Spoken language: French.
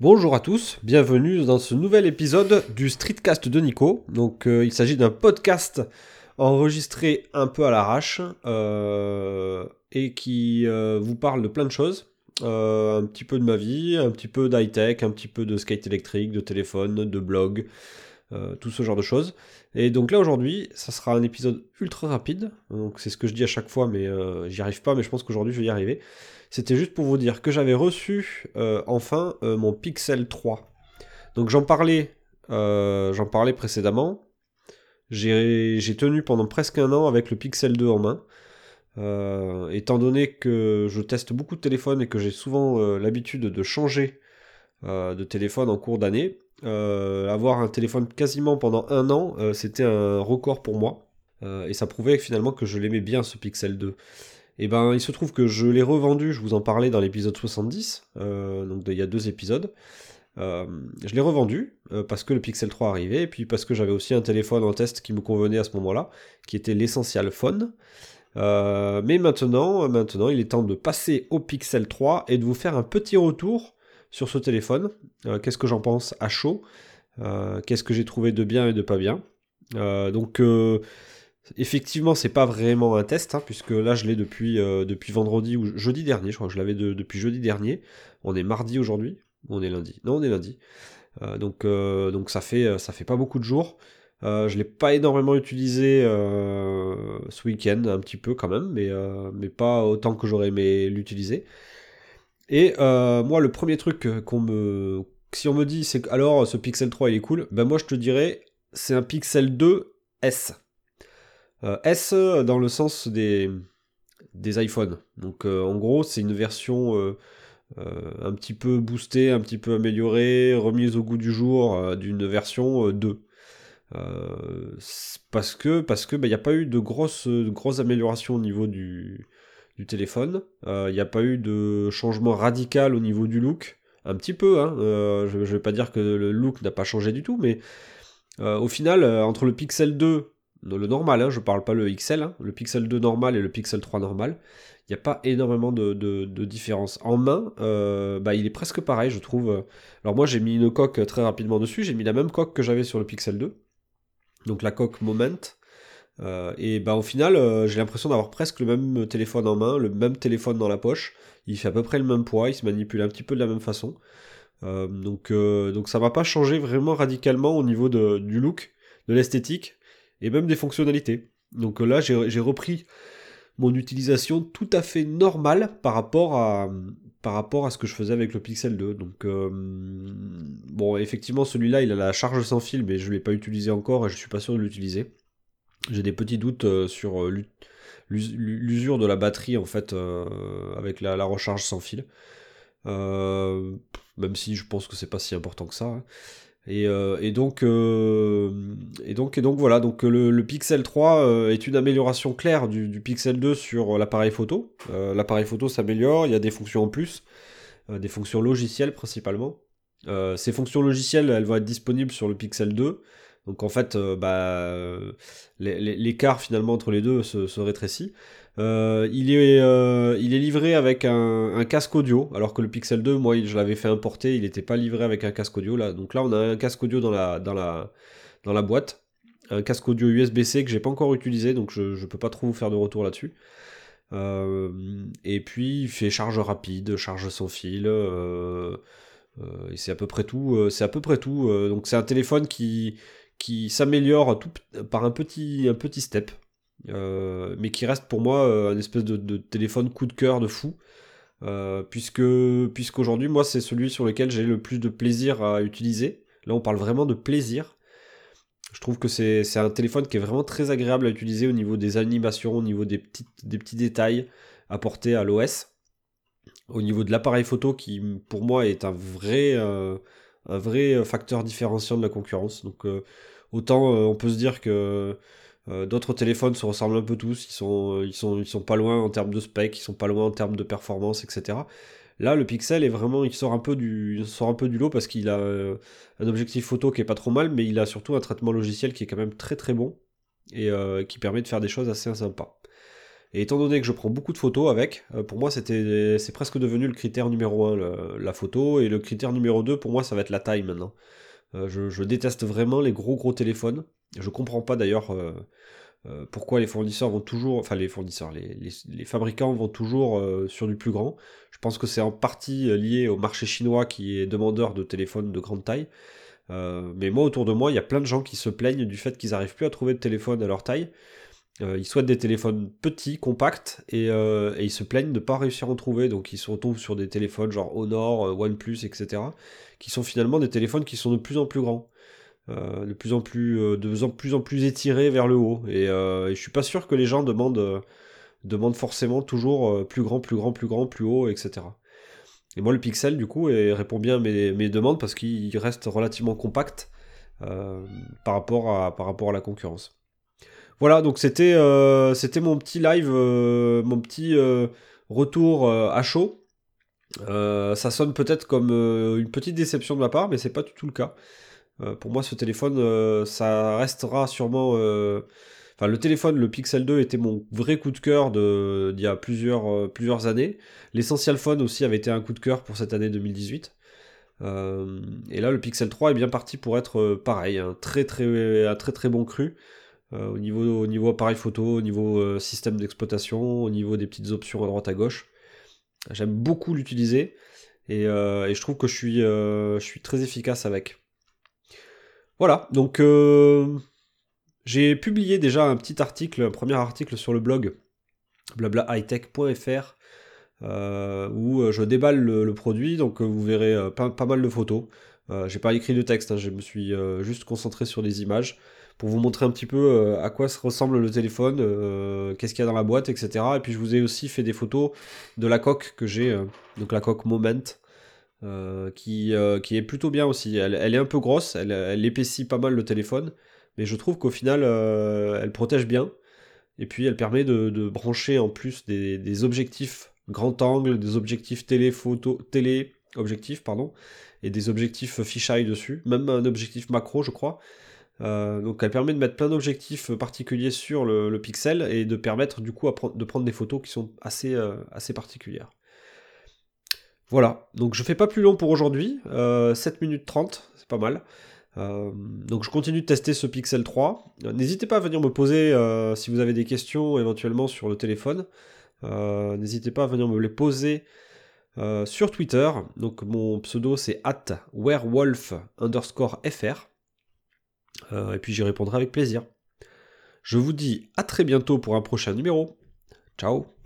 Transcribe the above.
Bonjour à tous, bienvenue dans ce nouvel épisode du Streetcast de Nico. Donc euh, il s'agit d'un podcast enregistré un peu à l'arrache euh, et qui euh, vous parle de plein de choses. un petit peu de ma vie, un petit peu d'high-tech, un petit peu de skate électrique, de téléphone, de blog, tout ce genre de choses. Et donc là aujourd'hui, ça sera un épisode ultra rapide. Donc c'est ce que je dis à chaque fois, mais j'y arrive pas, mais je pense qu'aujourd'hui je vais y arriver. C'était juste pour vous dire que j'avais reçu euh, enfin euh, mon Pixel 3. Donc j'en parlais, euh, j'en parlais précédemment. J'ai tenu pendant presque un an avec le Pixel 2 en main. étant donné que je teste beaucoup de téléphones et que j'ai souvent l'habitude de changer de téléphone en cours d'année, avoir un téléphone quasiment pendant un an, c'était un record pour moi. et ça prouvait finalement que je l'aimais bien ce Pixel 2. Et eh ben, il se trouve que je l'ai revendu, je vous en parlais dans l'épisode 70, euh, donc il y a deux épisodes. Euh, je l'ai revendu euh, parce que le Pixel 3 arrivait, et puis parce que j'avais aussi un téléphone en test qui me convenait à ce moment-là, qui était l'Essential Phone. mais maintenant, maintenant, il est temps de passer au Pixel 3 et de vous faire un petit retour sur ce téléphone. Qu'est-ce que j'en pense à chaud? Qu'est-ce que j'ai trouvé de bien et de pas bien? Donc Effectivement, c'est pas vraiment un test, hein, puisque là je l'ai depuis, euh, depuis vendredi ou jeudi dernier, je crois que je l'avais depuis jeudi dernier. On est mardi aujourd'hui, on est lundi? Non, on est lundi. Euh, donc, euh, donc ça fait ça fait pas beaucoup de jours. je l'ai pas énormément utilisé ce week-end, un petit peu quand même, mais, mais pas autant que j'aurais aimé l'utiliser. Et moi, le premier truc qu'on me. Si on me dit, c'est alors ce Pixel 3 il est cool, ben moi je te dirais, c'est un Pixel 2 S. Euh, S dans le sens des, des iPhones. Donc euh, en gros, c'est une version euh, un petit peu boostée, un petit peu améliorée, remise au goût du jour d'une version 2. parce que parce que il bah, n'y a pas eu de grosses, grosses améliorations au niveau du, du téléphone. Il n'y a pas eu de changement radical au niveau du look. Un petit peu, hein. je ne vais pas dire que le look n'a pas changé du tout, mais au final, entre le Pixel 2 le normal, hein, je parle pas le XL, hein, le Pixel 2 normal et le Pixel 3 normal, il n'y a pas énormément de, différence. En main, euh, bah, il est presque pareil, je trouve. Alors moi, j'ai mis une coque très rapidement dessus, j'ai mis la même coque que j'avais sur le Pixel 2, donc la coque Moment. Euh, et bah au final, euh, j'ai l'impression d'avoir presque le même téléphone en main, le même téléphone dans la poche. Il fait à peu près le même poids, il se manipule un petit peu de la même façon. donc, donc ça va pas changer vraiment radicalement au niveau du look, de l'esthétique et même des fonctionnalités. Donc euh, là, j'ai repris mon utilisation tout à fait normale par rapport à, par rapport à ce que je faisais avec le Pixel 2. Donc, euh, bon, effectivement, celui-là, il a la charge sans fil, mais je ne l'ai pas utilisé encore et je ne suis pas sûr de l'utiliser. J'ai des petits doutes euh, sur l'usure de la batterie, en fait, avec la, recharge sans fil. même si je pense que c'est pas si important que ça. Hein. Euh, et, donc, euh, et, donc, voilà, donc le, Pixel 3 euh, est une amélioration claire du, Pixel 2 sur l'appareil photo. l'appareil photo s'améliore, il y a des fonctions en plus, des fonctions logicielles principalement. ces fonctions logicielles, elles vont être disponibles sur le Pixel 2. Donc en fait, bah, l'écart finalement entre les deux se rétrécit. Euh, il, est, euh, il est livré avec un, casque audio, alors que le Pixel 2, moi, je l'avais fait importer, il n'était pas livré avec un casque audio. Là. Donc là, on a un casque audio dans la, boîte, un casque audio USB-C que j'ai pas encore utilisé, donc je ne peux pas trop vous faire de retour là-dessus. Euh, et puis, il fait charge rapide, charge sans fil. c'est à peu près tout. c'est à peu près tout. donc c'est un téléphone qui, qui s'améliore par un petit, un petit step. Euh, mais qui reste pour moi euh, un espèce de, téléphone coup de cœur de fou. Euh, puisque puisqu'aujourd'hui moi c'est celui sur lequel j'ai le plus de plaisir à utiliser. Là on parle vraiment de plaisir. Je trouve que c'est un téléphone qui est vraiment très agréable à utiliser au niveau des animations, au niveau des, petits détails apportés à l'OS. Au niveau de l'appareil photo qui pour moi est un vrai, un vrai facteur différenciant de la concurrence. Donc autant on peut se dire que euh, d'autres téléphones se ressemblent un peu tous, ils sont, ils, sont, ils sont pas loin en termes de spec, ils sont pas loin en termes de performance, etc. Là, le Pixel est vraiment, il sort un peu du, sort un peu du lot parce qu'il a euh, un objectif photo qui est pas trop mal, mais il a surtout un traitement logiciel qui est quand même très très bon et euh, qui permet de faire des choses assez sympas. Et étant donné que je prends beaucoup de photos avec, pour moi c'était c'est presque devenu le critère numéro 1, la photo, et le critère numéro 2 pour moi ça va être la taille maintenant. je, déteste vraiment les gros gros téléphones. Je comprends pas d'ailleurs euh, pourquoi les fournisseurs vont toujours, enfin les fournisseurs, les, fabricants vont toujours euh, sur du plus grand. Je pense que c'est en partie euh, lié au marché chinois qui est demandeur de téléphones de grande taille. mais moi, autour de moi, il y a plein de gens qui se plaignent du fait qu'ils n'arrivent plus à trouver de téléphone à leur taille. Ils souhaitent des téléphones petits, compacts, et, ils se plaignent de ne pas réussir à en trouver. Donc ils se retrouvent sur des téléphones genre Honor, OnePlus, etc. qui sont finalement des téléphones qui sont de plus en plus grands. Euh, de plus en plus euh, de plus en plus vers le haut euh, et, je suis pas sûr que les gens demandent demandent forcément toujours plus grand plus grand plus grand plus haut etc et moi le pixel du coup répond bien à mes, demandes parce qu'il reste relativement compact par rapport à par rapport à la concurrence voilà donc c'était c'était mon petit live mon petit retour à chaud ça sonne peut-être comme une petite déception de ma part mais c'est pas du tout le cas euh, pour moi, ce téléphone, euh, ça restera sûrement. Euh, enfin, le téléphone, le Pixel 2 était mon vrai coup de cœur d'il y a plusieurs, plusieurs années. L'Essential Phone aussi avait été un coup de cœur pour cette année 2018. et là, le Pixel 3 est bien parti pour être pareil, un très très bon cru. Au, niveau, au niveau appareil photo, au niveau système d'exploitation, au niveau des petites options à droite à gauche. J'aime beaucoup l'utiliser et, et, je trouve que je suis, je suis très efficace avec. Voilà, donc euh, j'ai publié déjà un petit article, un premier article sur le blog blablaHightech.fr euh, où euh, je déballe le, produit, donc vous verrez pas, mal de photos. j'ai pas écrit de texte, hein, je me suis juste concentré sur les images pour vous montrer un petit peu à quoi se ressemble le téléphone, qu'est-ce qu'il y a dans la boîte, etc. Et puis je vous ai aussi fait des photos de la coque que j'ai, donc la coque Moment. Euh, qui, euh, qui est plutôt bien aussi. Elle, est un peu grosse, elle, épaissit pas mal le téléphone, mais je trouve qu'au final, euh, elle protège bien. Et puis, elle permet de, brancher en plus des, objectifs grand angle, des objectifs télé, photo, télé, objectifs, pardon, et des objectifs fisheye dessus, même un objectif macro, je crois. Donc elle permet de mettre plein d'objectifs particuliers sur le, pixel et de permettre du coup de prendre des photos qui sont assez, assez particulières. Voilà, donc je fais pas plus long pour aujourd'hui, 7 euh, minutes 30, c'est pas mal. Euh, donc je continue de tester ce Pixel 3. N'hésitez pas à venir me poser euh, si vous avez des questions éventuellement sur le téléphone. N'hésitez pas à venir me les poser sur Twitter. Donc mon pseudo c'est at werewolf underscore fr. Et puis j'y répondrai avec plaisir. Je vous dis à très bientôt pour un prochain numéro. Ciao